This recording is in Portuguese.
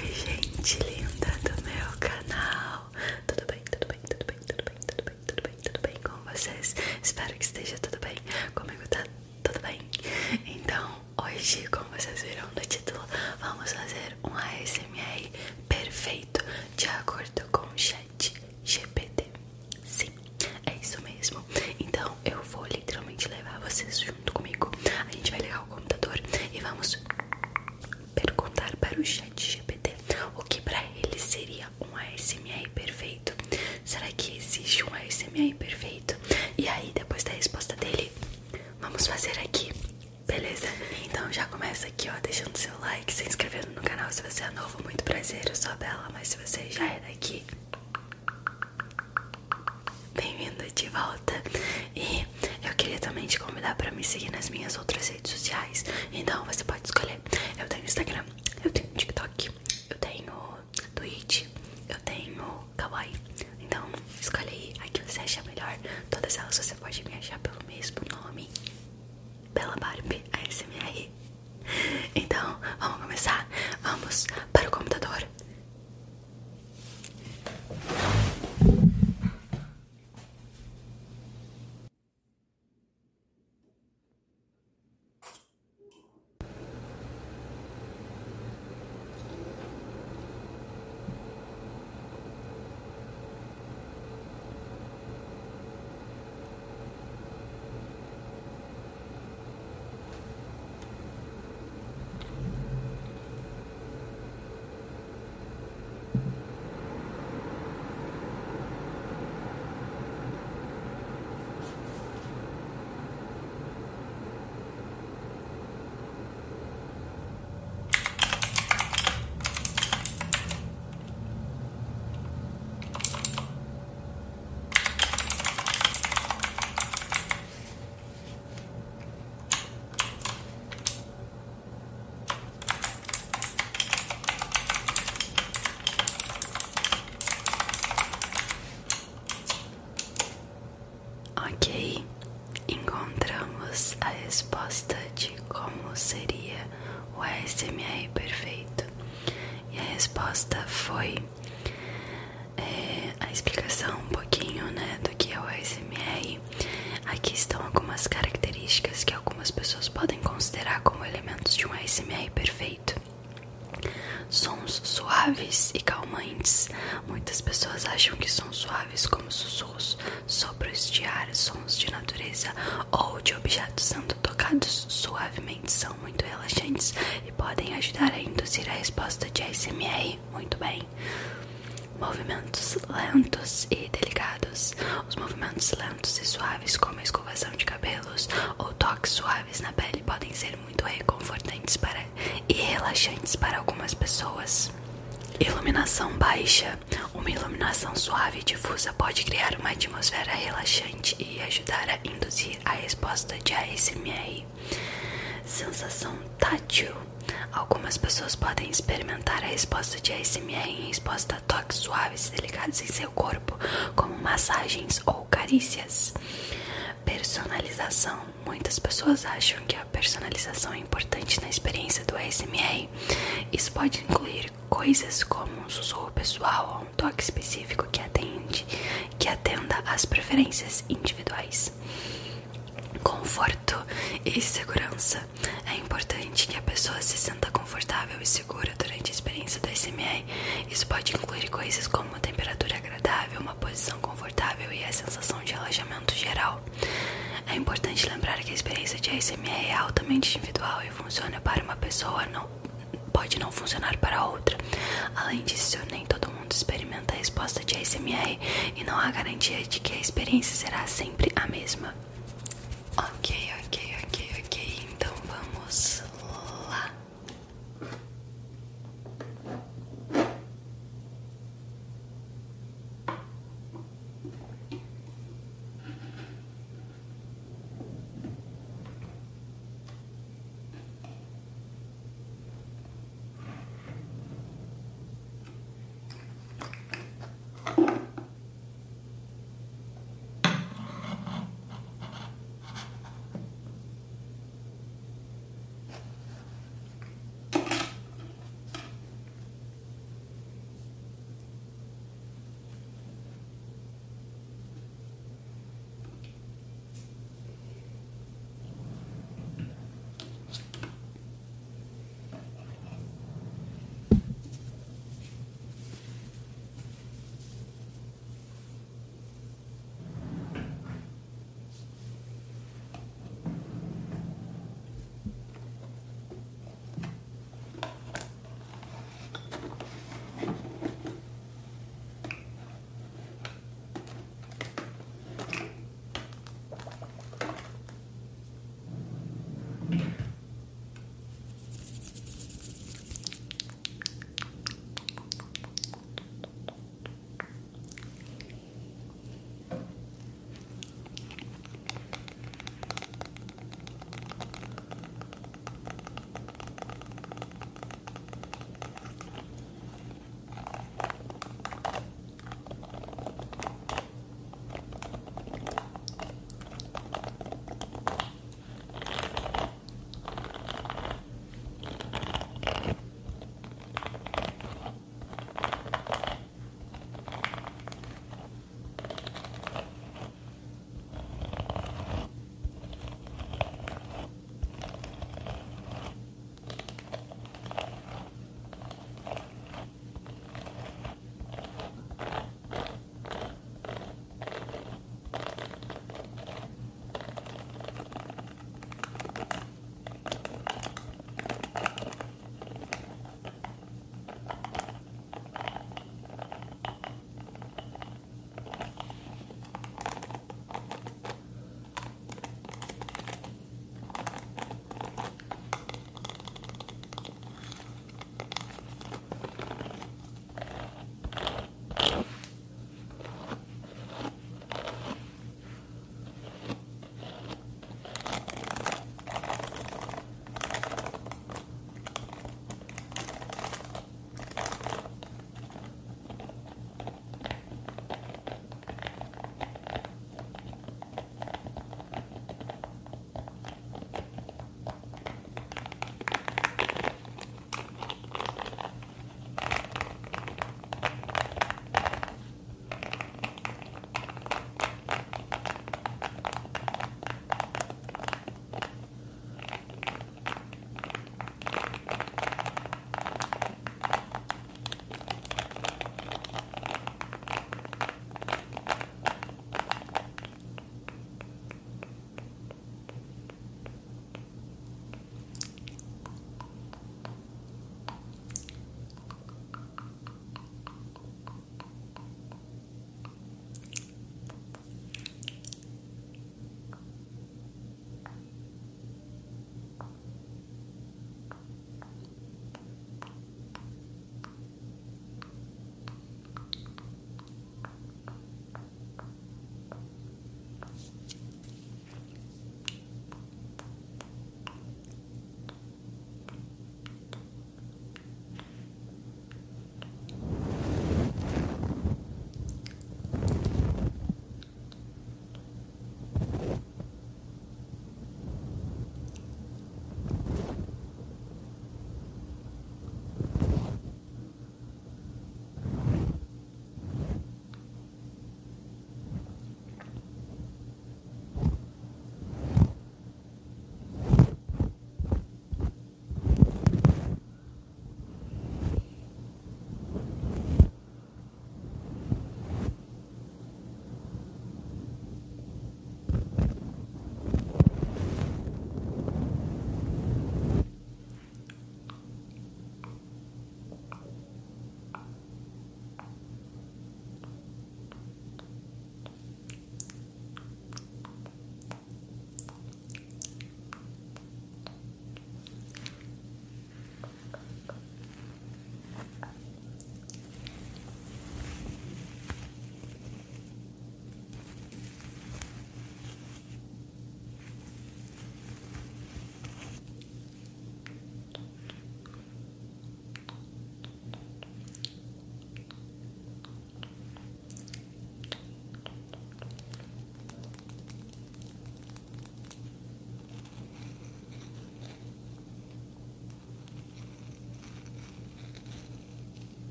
Oi, gente linda do meu canal. Tudo bem, tudo bem, tudo bem, tudo bem, tudo bem, tudo bem, tudo bem com vocês? Espero que esteja tudo bem. Comigo tá tudo bem. Então, hoje, como vocês viram no título, vamos fazer um ASMR perfeito de acordo com o chat GPT. Sim, é isso mesmo. Então, eu vou literalmente levar vocês junto comigo. A gente vai ligar o computador e vamos perguntar para o chat GPT o que para ele seria um ASMR perfeito. Será que existe um ASMR perfeito? E aí, depois da resposta dele, vamos fazer aqui, beleza? Então já começa aqui, ó, deixando seu like, se inscrevendo no canal se você é novo. Muito prazer, eu sou a Bela, mas se você já é daqui, bem-vindo de volta. E eu queria também te convidar para me seguir nas minhas outras redes sociais. Então você pode escolher. Eu tenho Instagram, eu tenho TikTok, eu tenho Twitch, eu tenho Kawaii. Então escolhe aí a que você acha melhor. Todas elas você pode me achar pelo mesmo nome. Bela Barbie ASMR. Então, vamos começar? Vamos para o computador. Ok, encontramos a resposta de como seria o ASMR perfeito. E a resposta foi é, a explicação um pouquinho né, do que é o ASMR. Aqui estão algumas características que algumas pessoas podem considerar como elementos de um ASMR perfeito. Sons suaves e calmantes. Muitas pessoas acham que sons suaves, como sussurros, sopros de ar, sons de natureza ou de objetos sendo tocados suavemente, são muito relaxantes e podem ajudar a induzir a resposta de ASMR muito bem. Movimentos lentos e delicados. Os movimentos lentos e suaves, como a escovação de cabelos ou toques suaves na pele, podem ser muito reconfortantes para, e relaxantes para algumas pessoas. Iluminação baixa. Uma iluminação suave e difusa pode criar uma atmosfera relaxante e ajudar a induzir a resposta de ASMR. Sensação tátil. Algumas pessoas podem experimentar a resposta de ASMR em resposta a toques suaves e delicados em seu corpo, como massagens ou carícias. Personalização. Muitas pessoas acham que a personalização é importante na experiência do ASMR. Isso pode incluir coisas como um sussurro pessoal ou um toque específico que atende, que atenda às preferências individuais. Conforto e segurança. É importante que a pessoa se sinta confortável e segura durante a experiência do ASMR. Isso pode incluir coisas como uma temperatura agradável, uma posição confortável e a sensação de relaxamento geral. É importante lembrar que a experiência de ASMR é altamente individual e funciona para uma pessoa, não pode não funcionar para outra. Além disso, nem todo mundo experimenta a resposta de ASMR e não há garantia de que a experiência será sempre a mesma.